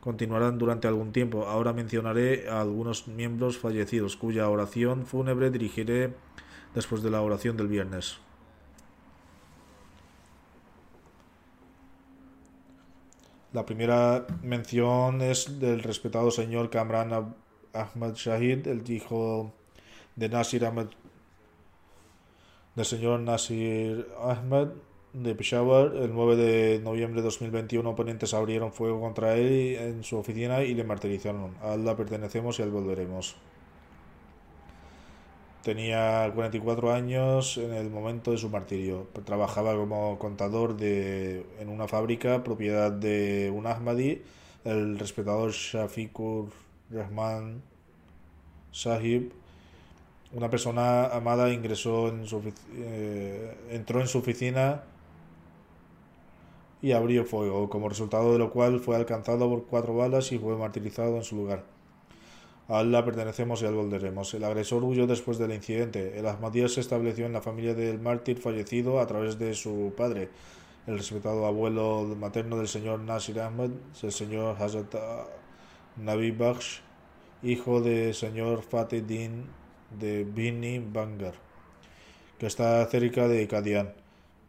continuarán durante algún tiempo. Ahora mencionaré a algunos miembros fallecidos, cuya oración fúnebre dirigiré después de la oración del viernes. La primera mención es del respetado señor Kamran Ahmad Shahid, el hijo de Nasir Ahmad del señor Nasir Ahmed de Peshawar. El 9 de noviembre de 2021, oponentes abrieron fuego contra él en su oficina y le martirizaron. A Allah pertenecemos y al volveremos. Tenía 44 años en el momento de su martirio. Trabajaba como contador de, en una fábrica propiedad de un Ahmadi, el respetador Shafikur Rahman Sahib. Una persona amada ingresó en su, eh, entró en su oficina y abrió fuego, como resultado de lo cual fue alcanzado por cuatro balas y fue martirizado en su lugar. A Allah pertenecemos y al volveremos. El agresor huyó después del incidente. El Ahmadiyya se estableció en la familia del mártir fallecido a través de su padre, el respetado abuelo materno del señor Nasir Ahmed, el señor Hazrat Nabi Baksh, hijo del señor Fateh Din de Bini Bangar, que está cerca de Kadian.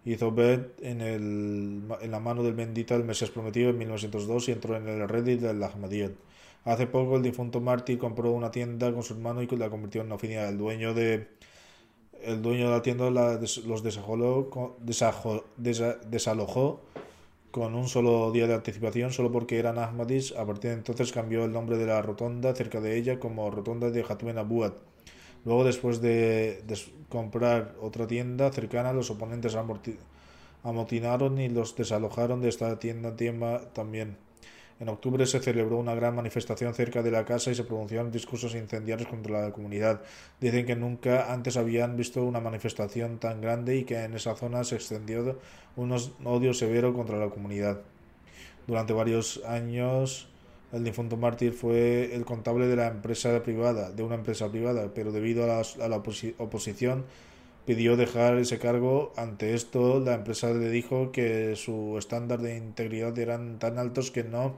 Hizo bed en, el, en la mano del bendita el Mesías prometido en 1902 y entró en el Reddit del Ahmadiyya. Hace poco el difunto mártir compró una tienda con su hermano y la convirtió en una oficina. El dueño de el dueño de la tienda los desalojó con un solo día de anticipación solo porque eran Ahmadis. A partir de entonces cambió el nombre de la rotonda cerca de ella como rotonda de Hatmen Abuad. Luego, después de, comprar otra tienda cercana, los oponentes amotinaron y los desalojaron de esta tienda también. En octubre se celebró una gran manifestación cerca de la casa y se pronunciaron discursos incendiarios contra la comunidad. Dicen que nunca antes habían visto una manifestación tan grande y que en esa zona se extendió un odio severo contra la comunidad. Durante varios años el difunto mártir fue el contable de la empresa privada, de una empresa privada, pero debido a la, oposición pidió dejar ese cargo. Ante esto, la empresa le dijo que su estándar de integridad eran tan altos que no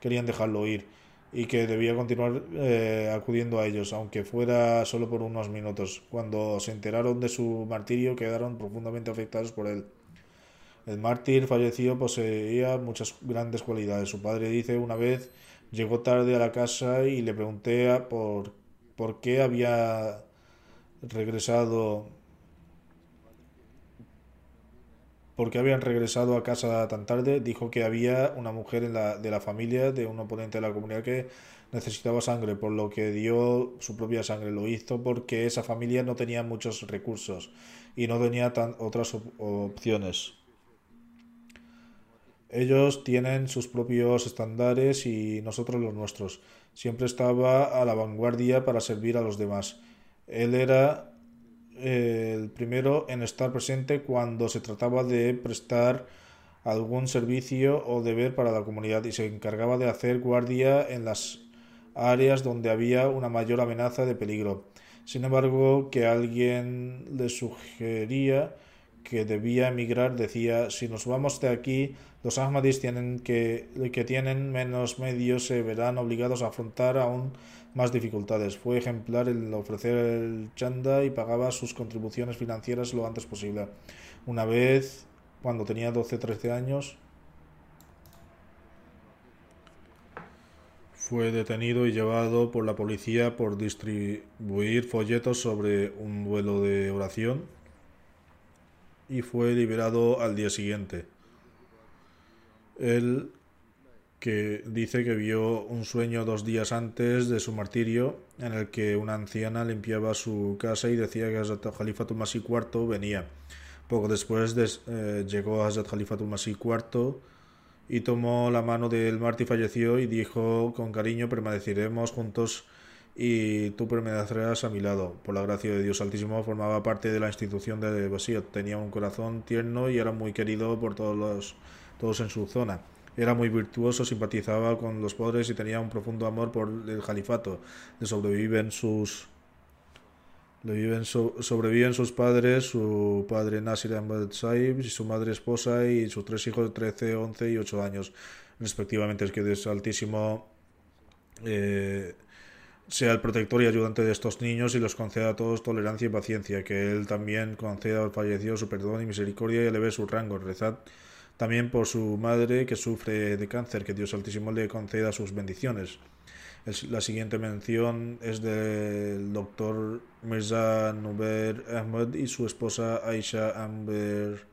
querían dejarlo ir y que debía continuar eh, acudiendo a ellos, aunque fuera solo por unos minutos. Cuando se enteraron de su martirio, quedaron profundamente afectados por él. El mártir fallecido poseía muchas grandes cualidades. Su padre dice una vez llegó tarde a la casa y le pregunté por, por qué había regresado porque habían regresado a casa tan tarde, dijo que había una mujer la, de la familia de un oponente de la comunidad que necesitaba sangre, por lo que dio su propia sangre. Lo hizo porque esa familia no tenía muchos recursos y no tenía tan, otras opciones. Ellos tienen sus propios estándares y nosotros los nuestros. Siempre estaba a la vanguardia para servir a los demás. Él era el primero en estar presente cuando se trataba de prestar algún servicio o deber para la comunidad y se encargaba de hacer guardia en las áreas donde había una mayor amenaza de peligro. Sin embargo, que alguien le sugería que debía emigrar decía si nos vamos de aquí los Ahmadis tienen que, que tienen menos medios se verán obligados a afrontar aún más dificultades. Fue ejemplar el ofrecer el chanda y pagaba sus contribuciones financieras lo antes posible. Una vez, cuando tenía 12-13 años, fue detenido y llevado por la policía por distribuir folletos sobre un vuelo de oración y fue liberado al día siguiente. Él que dice que vio un sueño dos días antes de su martirio en el que una anciana limpiaba su casa y decía que Hazrat Khalifa Masih IV venía. Poco después eh, llegó Hazrat Khalifa Masih IV y tomó la mano del mártir falleció y dijo con cariño permaneceremos juntos y tú permanecerás a mi lado. Por la gracia de Dios Altísimo formaba parte de la institución de Basir. Tenía un corazón tierno y era muy querido por todos los, todos en su zona. Era muy virtuoso, simpatizaba con los pobres y tenía un profundo amor por el califato. Le sobreviven sus le viven sobreviven sus padres, su padre Nasir Ahmad Saib y su madre esposa y sus tres hijos de 13, 11 y 8 años respectivamente. Es que es altísimo eh, sea el protector y ayudante de estos niños y los conceda a todos tolerancia y paciencia. Que él también conceda al fallecido su perdón y misericordia y eleve su rango. Rezad También por su madre que sufre de cáncer, que Dios Altísimo le conceda sus bendiciones. la siguiente mención es del doctor Mirza Nuber Ahmed y su esposa Aisha Amber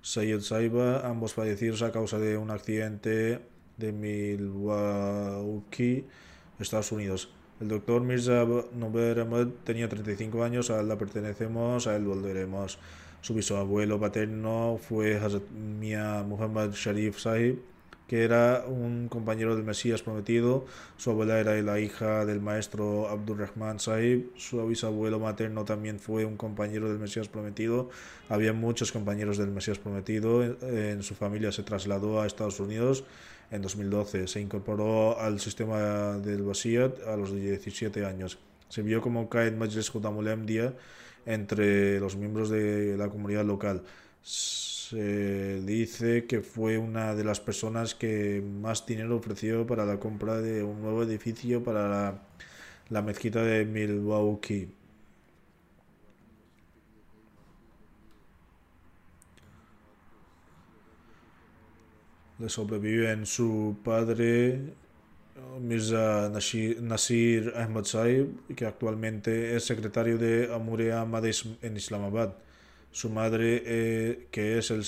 Sayed Saiba, ambos fallecidos a causa de un accidente de Milwaukee, Estados Unidos. El doctor Mirza Nuber Ahmed tenía 35 años, a él la pertenecemos, a él volveremos. Su bisabuelo paterno fue Hazrat Mia Muhammad Sharif Sahib, que era un compañero del Mesías prometido. Su abuela era la hija del maestro Abdurrahman Sahib. Su bisabuelo materno también fue un compañero del Mesías prometido. Había muchos compañeros del Mesías prometido. En su familia se trasladó a Estados Unidos en 2012. Se incorporó al sistema del Wasiyat a los 17 años. Se vio como Qaed Majlis Hudamul entre los miembros de la comunidad local. Se dice que fue una de las personas que más dinero ofreció para la compra de un nuevo edificio para la, la mezquita de Milwaukee. Le sobreviven su padre Mirza Nasir Ahmad Saib, que actualmente es secretario de Amure Ahmad en Islamabad. Su madre, eh, que es el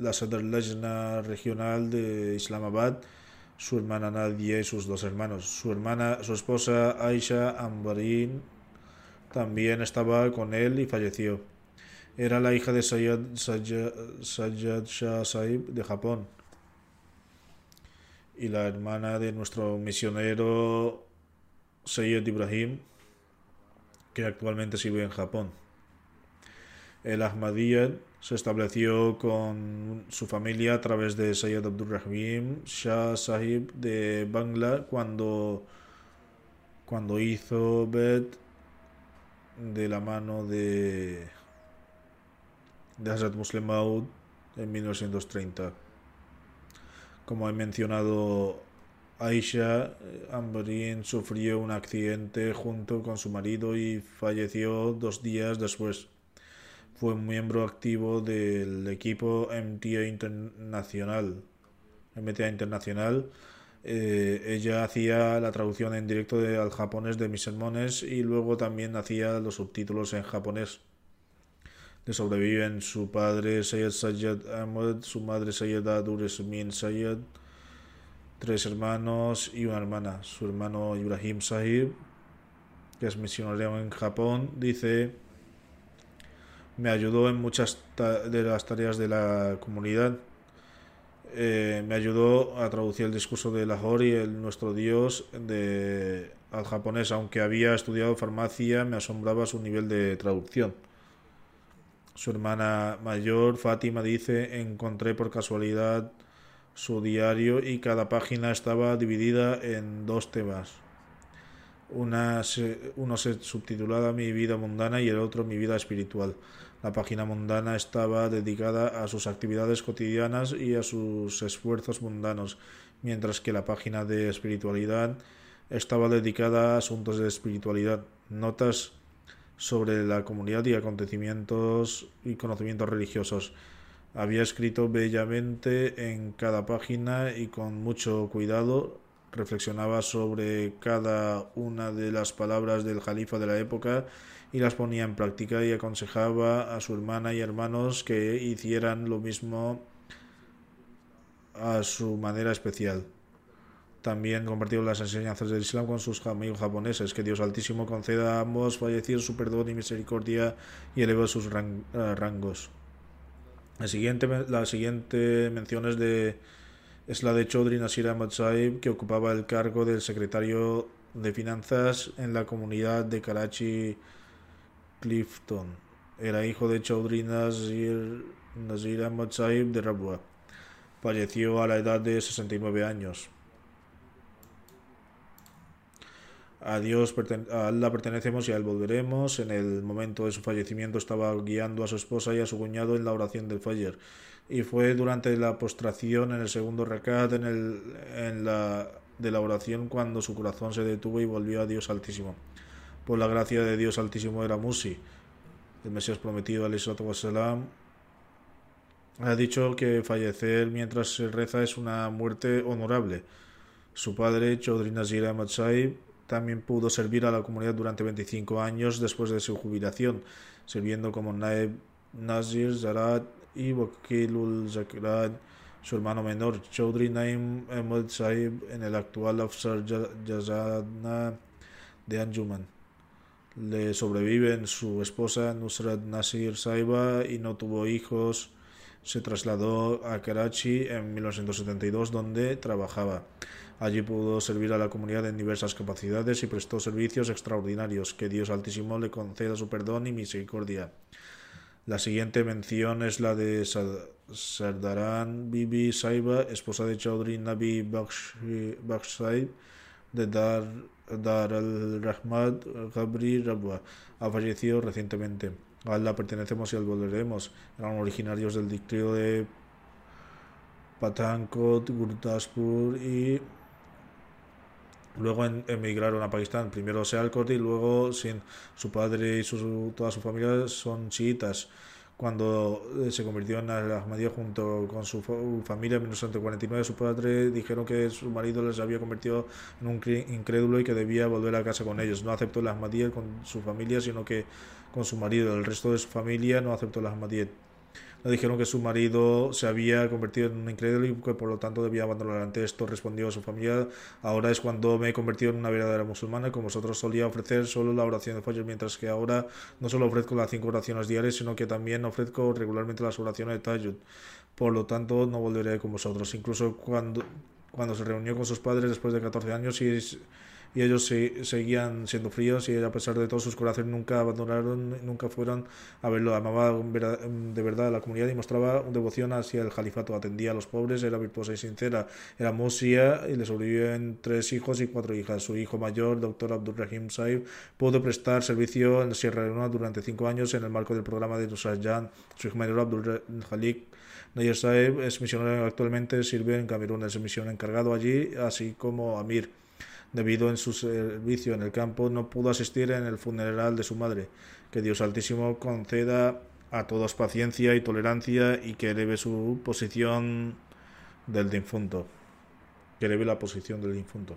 la Sadr Lajna regional de Islamabad, su hermana Nadia y sus dos hermanos. Su hermana, su esposa Aisha Ambarin también estaba con él y falleció. Era la hija de Sayyid Sajjad Shah Saib de Japón y la hermana de nuestro misionero Sayyid Ibrahim, que actualmente vive en Japón. El Ahmadiyya se estableció con su familia a través de Sayyid Abdurrahim Shah Sahib de Bangla cuando, cuando hizo Bet de la mano de, de Hazrat Muslim Maud en 1930. Como he mencionado, Aisha eh, Amberin sufrió un accidente junto con su marido y falleció dos días después. Fue miembro activo del equipo MTA Internacional. MTA Internacional. Eh, ella hacía la traducción en directo de, al japonés de mis sermones y luego también hacía los subtítulos en japonés. Le sobreviven su padre Sayyid Sayyid Ahmed, su madre Sayyida Duresmin Sayyid, tres hermanos y una hermana. Su hermano Ibrahim Sahib, que es misionero en Japón, dice, me ayudó en muchas de las tareas de la comunidad. Eh, me ayudó a traducir el discurso de Lahore y el Nuestro Dios de, al japonés, aunque había estudiado farmacia, me asombraba su nivel de traducción. Su hermana mayor, Fátima, dice, encontré por casualidad su diario y cada página estaba dividida en dos temas. Una uno se subtitulaba Mi vida mundana y el otro Mi vida espiritual. La página mundana estaba dedicada a sus actividades cotidianas y a sus esfuerzos mundanos, mientras que la página de espiritualidad estaba dedicada a asuntos de espiritualidad, notas sobre la comunidad y acontecimientos y conocimientos religiosos. Había escrito bellamente en cada página y con mucho cuidado reflexionaba sobre cada una de las palabras del califa de la época y las ponía en práctica y aconsejaba a su hermana y hermanos que hicieran lo mismo a su manera especial. También compartió las enseñanzas del Islam con sus amigos japoneses. Que Dios Altísimo conceda a ambos fallecidos su perdón y misericordia y eleve sus eh, rangos. La siguiente, la siguiente mención es, de, es la de Chaudhry Nasir Ahmad que ocupaba el cargo del secretario de Finanzas en la comunidad de Karachi Clifton. Era hijo de Chaudhry Nasir, Nasir Ahmad Saib de Rabua. Falleció a la edad de 69 años. A Dios a pertenecemos y a Él volveremos. En el momento de su fallecimiento estaba guiando a su esposa y a su cuñado en la oración del Fajr. Y fue durante la postración en el segundo rakat en, el, en la, de la oración cuando su corazón se detuvo y volvió a Dios Altísimo. Por la gracia de Dios Altísimo era Musi, el Mesías prometido, al Ha dicho que fallecer mientras se reza es una muerte honorable. Su padre, Chaudhry Nazir Ahmad también pudo servir a la comunidad durante 25 años después de su jubilación, sirviendo como Naib Nazir Zarat y Wakilul Zakrat, su hermano menor, Chaudhry Naim Ahmad Saib, en el actual Afsar Jazana de Anjuman. Le sobreviven su esposa Nusrat Nasir Saiba y no tuvo hijos se trasladó a Karachi en 1972 donde trabajaba. Allí pudo servir a la comunidad en diversas capacidades y prestó servicios extraordinarios. Que Dios Altísimo le conceda su perdón y misericordia. La siguiente mención es la de Sardaran Bibi Saiba, esposa de Chaudhry Nabi Baksh de Dar, Dar al-Rahmad Gabri Rabwa. Ha fallecido recientemente. A la pertenecemos y al volveremos. Eran originarios del distrito de Pathankot, Gurdaspur y luego emigraron a Pakistán. Primero Sealkot y luego sin su padre y su, toda su familia son chiitas. Cuando eh, se convirtió en Ahmadiyya junto con su familia en 1949, su padre dijeron que su marido les había convertido en un incrédulo y que debía volver a casa con ellos. No aceptó la Ahmadiyya con su familia, sino que con su marido. El resto de su familia no aceptó la Ahmadiyyat. Le dijeron que su marido se había convertido en un incrédulo y que por lo tanto debía abandonar. Ante esto respondió a su familia, ahora es cuando me he convertido en una verdadera musulmana, como vosotros solía ofrecer solo la oración de Fajr, mientras que ahora no solo ofrezco las cinco oraciones diarias, sino que también ofrezco regularmente las oraciones de Tayyud. Por lo tanto, no volveré con vosotros. Incluso cuando, cuando se reunió con sus padres después de 14 años y y ellos se, seguían siendo fríos y a pesar de todos sus corazones nunca abandonaron, nunca fueron a verlo. Amaba de verdad a la comunidad y mostraba devoción hacia el califato. Atendía a los pobres, era virtuosa y sincera. Era musia y le sobreviven tres hijos y cuatro hijas. Su hijo mayor, doctor Abdul Saib, pudo prestar servicio en Sierra Leona durante cinco años en el marco del programa de Nusrat Jan. Su hijo mayor, Abdul Halik Nayer Saib, es misionero actualmente, sirve en Camerún, es misionero encargado allí, así como Amir debido en su servicio en el campo, no pudo asistir en el funeral de su madre. Que Dios Altísimo conceda a todos paciencia y tolerancia y que eleve su posición del difunto. Que eleve la posición del difunto.